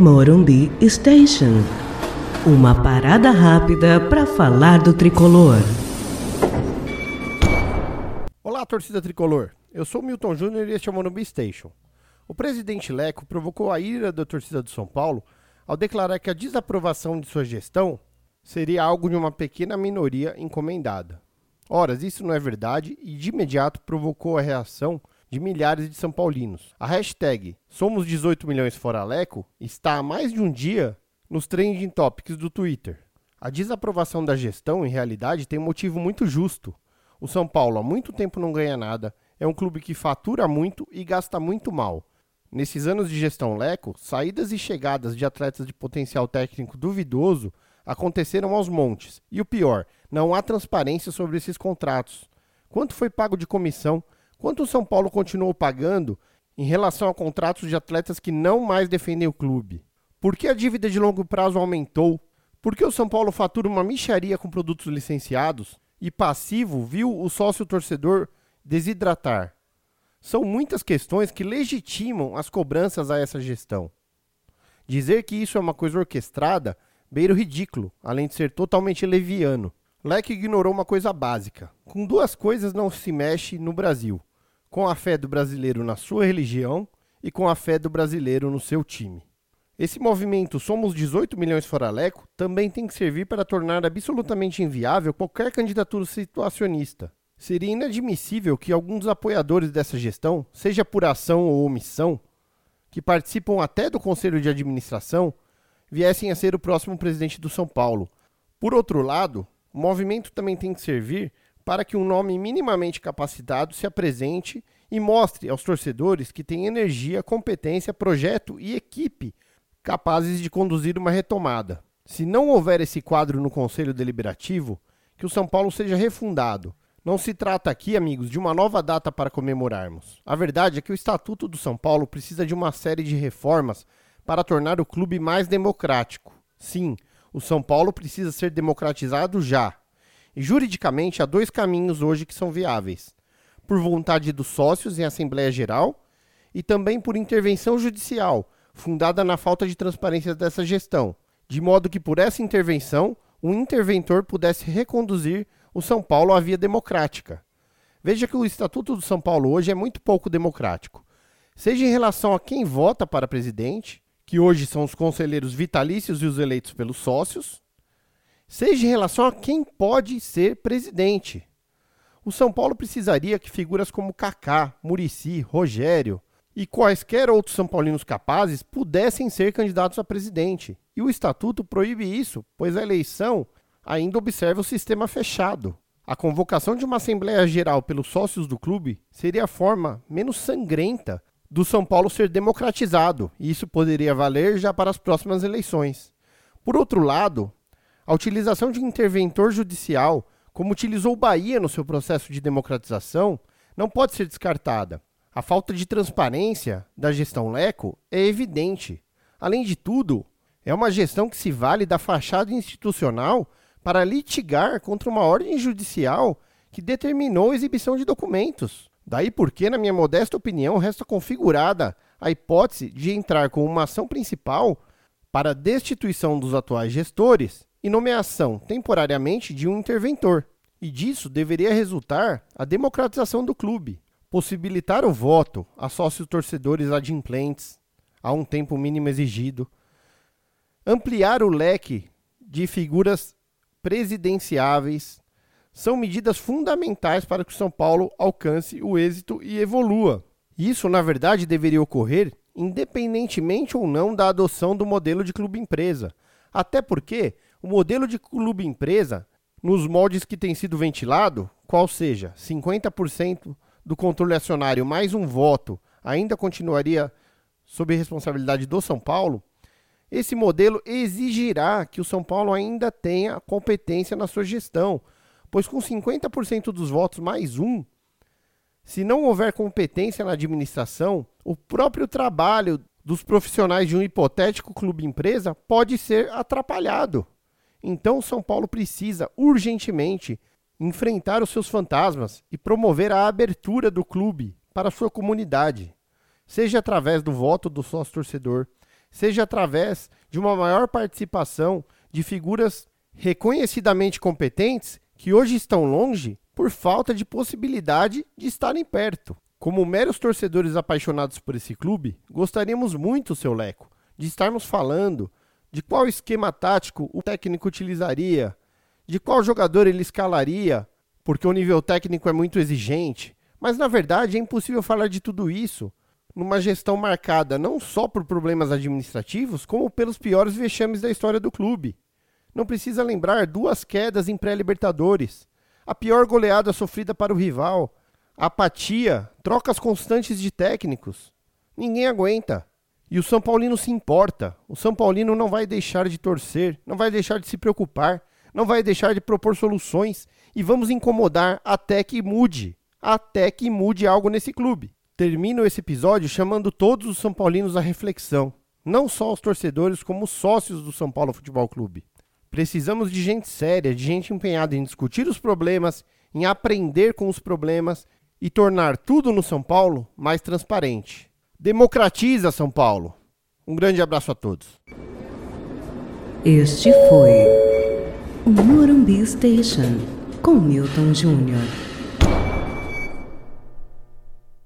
Morumbi Station. Uma parada rápida para falar do tricolor. Olá, torcida tricolor. Eu sou Milton Júnior e este é o Morumbi Station. O presidente Leco provocou a ira da torcida do São Paulo ao declarar que a desaprovação de sua gestão seria algo de uma pequena minoria encomendada. Ora, isso não é verdade e de imediato provocou a reação de milhares de São Paulinos. A hashtag Somos 18 milhões fora Leco está há mais de um dia nos trending topics do Twitter. A desaprovação da gestão, em realidade, tem um motivo muito justo. O São Paulo há muito tempo não ganha nada, é um clube que fatura muito e gasta muito mal. Nesses anos de gestão Leco, saídas e chegadas de atletas de potencial técnico duvidoso aconteceram aos montes. E o pior, não há transparência sobre esses contratos. Quanto foi pago de comissão? Quanto o São Paulo continuou pagando em relação a contratos de atletas que não mais defendem o clube? Por que a dívida de longo prazo aumentou? Por que o São Paulo fatura uma micharia com produtos licenciados e passivo viu o sócio torcedor desidratar? São muitas questões que legitimam as cobranças a essa gestão. Dizer que isso é uma coisa orquestrada beira o ridículo, além de ser totalmente leviano. Leque ignorou uma coisa básica. Com duas coisas não se mexe no Brasil: com a fé do brasileiro na sua religião e com a fé do brasileiro no seu time. Esse movimento Somos 18 milhões fora Leco também tem que servir para tornar absolutamente inviável qualquer candidatura situacionista. Seria inadmissível que alguns apoiadores dessa gestão, seja por ação ou omissão, que participam até do conselho de administração, viessem a ser o próximo presidente do São Paulo. Por outro lado, o movimento também tem que servir para que um nome minimamente capacitado se apresente e mostre aos torcedores que tem energia, competência, projeto e equipe capazes de conduzir uma retomada. Se não houver esse quadro no Conselho Deliberativo, que o São Paulo seja refundado. Não se trata aqui, amigos, de uma nova data para comemorarmos. A verdade é que o Estatuto do São Paulo precisa de uma série de reformas para tornar o clube mais democrático. Sim, o São Paulo precisa ser democratizado já. Juridicamente há dois caminhos hoje que são viáveis: por vontade dos sócios em Assembleia Geral e também por intervenção judicial fundada na falta de transparência dessa gestão, de modo que por essa intervenção um interventor pudesse reconduzir o São Paulo à via democrática. Veja que o Estatuto do São Paulo hoje é muito pouco democrático, seja em relação a quem vota para presidente, que hoje são os conselheiros vitalícios e os eleitos pelos sócios, seja em relação a quem pode ser presidente. O São Paulo precisaria que figuras como Kaká, Murici, Rogério, e quaisquer outros São Paulinos capazes pudessem ser candidatos a presidente. E o estatuto proíbe isso, pois a eleição ainda observa o sistema fechado. A convocação de uma Assembleia Geral pelos sócios do clube seria a forma menos sangrenta do São Paulo ser democratizado, e isso poderia valer já para as próximas eleições. Por outro lado, a utilização de interventor judicial, como utilizou Bahia no seu processo de democratização, não pode ser descartada. A falta de transparência da gestão Leco é evidente. Além de tudo, é uma gestão que se vale da fachada institucional para litigar contra uma ordem judicial que determinou a exibição de documentos. Daí porque, na minha modesta opinião, resta configurada a hipótese de entrar com uma ação principal para destituição dos atuais gestores e nomeação temporariamente de um interventor. E disso deveria resultar a democratização do clube, possibilitar o voto a sócios torcedores adimplentes a um tempo mínimo exigido, ampliar o leque de figuras presidenciáveis, são medidas fundamentais para que o São Paulo alcance o êxito e evolua. Isso, na verdade, deveria ocorrer independentemente ou não da adoção do modelo de clube-empresa. Até porque o modelo de clube-empresa, nos moldes que tem sido ventilado, qual seja 50% do controle acionário mais um voto ainda continuaria sob responsabilidade do São Paulo, esse modelo exigirá que o São Paulo ainda tenha competência na sua gestão, pois com 50% dos votos mais um, se não houver competência na administração, o próprio trabalho dos profissionais de um hipotético clube empresa pode ser atrapalhado. Então, São Paulo precisa urgentemente enfrentar os seus fantasmas e promover a abertura do clube para sua comunidade, seja através do voto do sócio torcedor, seja através de uma maior participação de figuras reconhecidamente competentes que hoje estão longe por falta de possibilidade de estarem perto. Como meros torcedores apaixonados por esse clube, gostaríamos muito, seu Leco, de estarmos falando de qual esquema tático o técnico utilizaria, de qual jogador ele escalaria, porque o nível técnico é muito exigente. Mas na verdade é impossível falar de tudo isso numa gestão marcada não só por problemas administrativos, como pelos piores vexames da história do clube. Não precisa lembrar duas quedas em pré-Libertadores, a pior goleada sofrida para o rival, apatia, trocas constantes de técnicos. Ninguém aguenta. E o São Paulino se importa. O São Paulino não vai deixar de torcer, não vai deixar de se preocupar, não vai deixar de propor soluções e vamos incomodar até que mude, até que mude algo nesse clube. Termino esse episódio chamando todos os São Paulinos à reflexão, não só os torcedores, como os sócios do São Paulo Futebol Clube. Precisamos de gente séria, de gente empenhada em discutir os problemas, em aprender com os problemas e tornar tudo no São Paulo mais transparente. Democratiza São Paulo. Um grande abraço a todos. Este foi o Morumbi Station com Milton Júnior.